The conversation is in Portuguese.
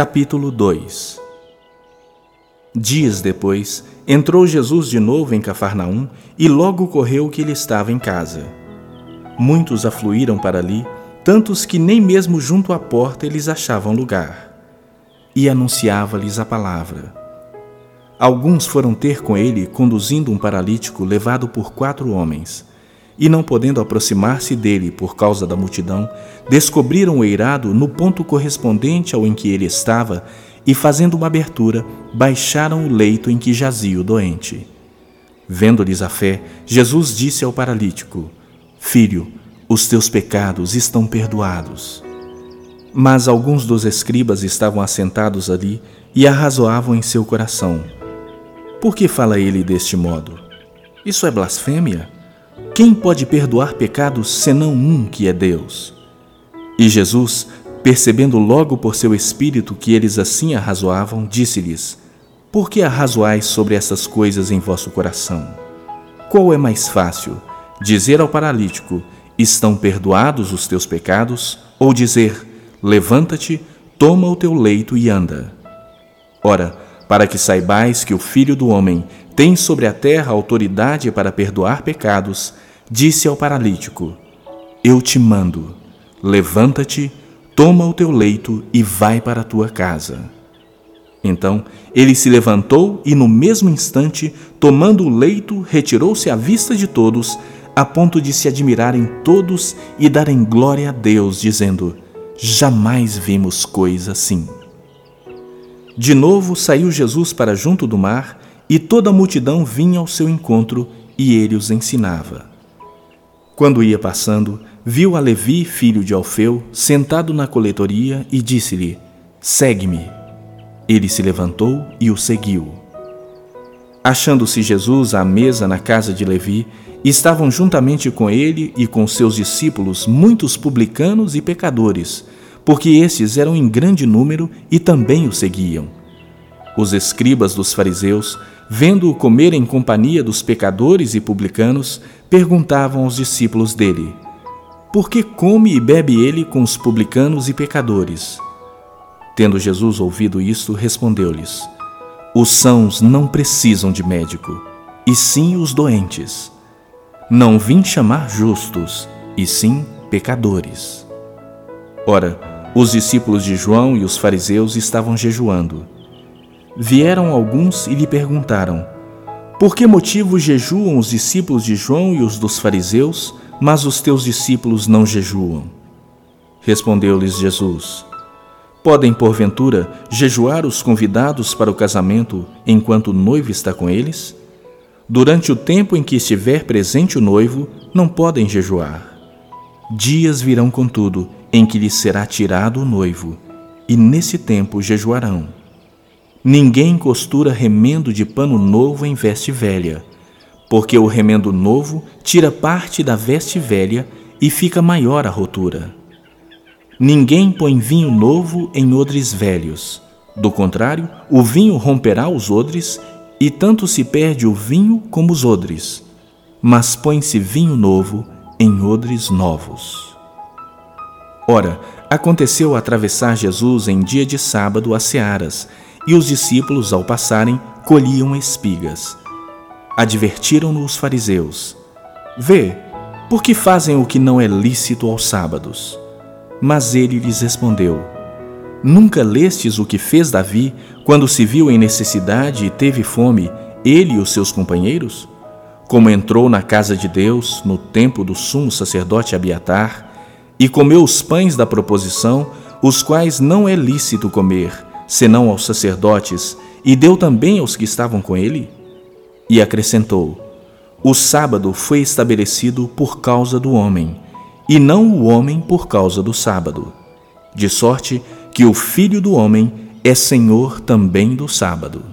Capítulo 2 Dias depois, entrou Jesus de novo em Cafarnaum e logo correu que ele estava em casa. Muitos afluíram para ali, tantos que nem mesmo junto à porta eles achavam lugar. E anunciava-lhes a palavra. Alguns foram ter com ele, conduzindo um paralítico levado por quatro homens e não podendo aproximar-se dele por causa da multidão, descobriram o eirado no ponto correspondente ao em que ele estava e, fazendo uma abertura, baixaram o leito em que jazia o doente. Vendo-lhes a fé, Jesus disse ao paralítico: Filho, os teus pecados estão perdoados. Mas alguns dos escribas estavam assentados ali e arrazoavam em seu coração: Por que fala ele deste modo? Isso é blasfêmia? Quem pode perdoar pecados senão um que é Deus? E Jesus, percebendo logo por seu espírito que eles assim arrazoavam, disse-lhes: Por que arrazoais sobre essas coisas em vosso coração? Qual é mais fácil, dizer ao paralítico: Estão perdoados os teus pecados? Ou dizer: Levanta-te, toma o teu leito e anda? Ora, para que saibais que o Filho do Homem tem sobre a terra autoridade para perdoar pecados, disse ao paralítico: Eu te mando, levanta-te, toma o teu leito e vai para a tua casa. Então ele se levantou e, no mesmo instante, tomando o leito, retirou-se à vista de todos, a ponto de se admirarem todos e darem glória a Deus, dizendo: Jamais vimos coisa assim. De novo saiu Jesus para junto do mar e toda a multidão vinha ao seu encontro e ele os ensinava. Quando ia passando, viu a Levi, filho de Alfeu, sentado na coletoria e disse-lhe: Segue-me. Ele se levantou e o seguiu. Achando-se Jesus à mesa na casa de Levi, estavam juntamente com ele e com seus discípulos muitos publicanos e pecadores, porque estes eram em grande número e também o seguiam. Os escribas dos fariseus vendo-o comer em companhia dos pecadores e publicanos, perguntavam aos discípulos dele: Por que come e bebe ele com os publicanos e pecadores? Tendo Jesus ouvido isto, respondeu-lhes: Os sãos não precisam de médico, e sim os doentes. Não vim chamar justos, e sim pecadores. Ora, os discípulos de João e os fariseus estavam jejuando. Vieram alguns e lhe perguntaram: Por que motivo jejuam os discípulos de João e os dos fariseus, mas os teus discípulos não jejuam? Respondeu-lhes Jesus: Podem, porventura, jejuar os convidados para o casamento enquanto o noivo está com eles? Durante o tempo em que estiver presente o noivo, não podem jejuar. Dias virão, contudo, em que lhes será tirado o noivo, e nesse tempo jejuarão. Ninguém costura remendo de pano novo em veste velha, porque o remendo novo tira parte da veste velha e fica maior a rotura. Ninguém põe vinho novo em odres velhos. Do contrário, o vinho romperá os odres, e tanto se perde o vinho como os odres. Mas põe-se vinho novo em odres novos. Ora, aconteceu atravessar Jesus em dia de sábado as searas, e os discípulos, ao passarem, colhiam espigas. Advertiram-no os fariseus: Vê, por que fazem o que não é lícito aos sábados? Mas ele lhes respondeu: Nunca lestes o que fez Davi quando se viu em necessidade e teve fome, ele e os seus companheiros? Como entrou na casa de Deus, no tempo do sumo sacerdote Abiatar, e comeu os pães da proposição, os quais não é lícito comer, senão aos sacerdotes, e deu também aos que estavam com ele? E acrescentou: O sábado foi estabelecido por causa do homem, e não o homem por causa do sábado. De sorte que o Filho do homem é Senhor também do sábado.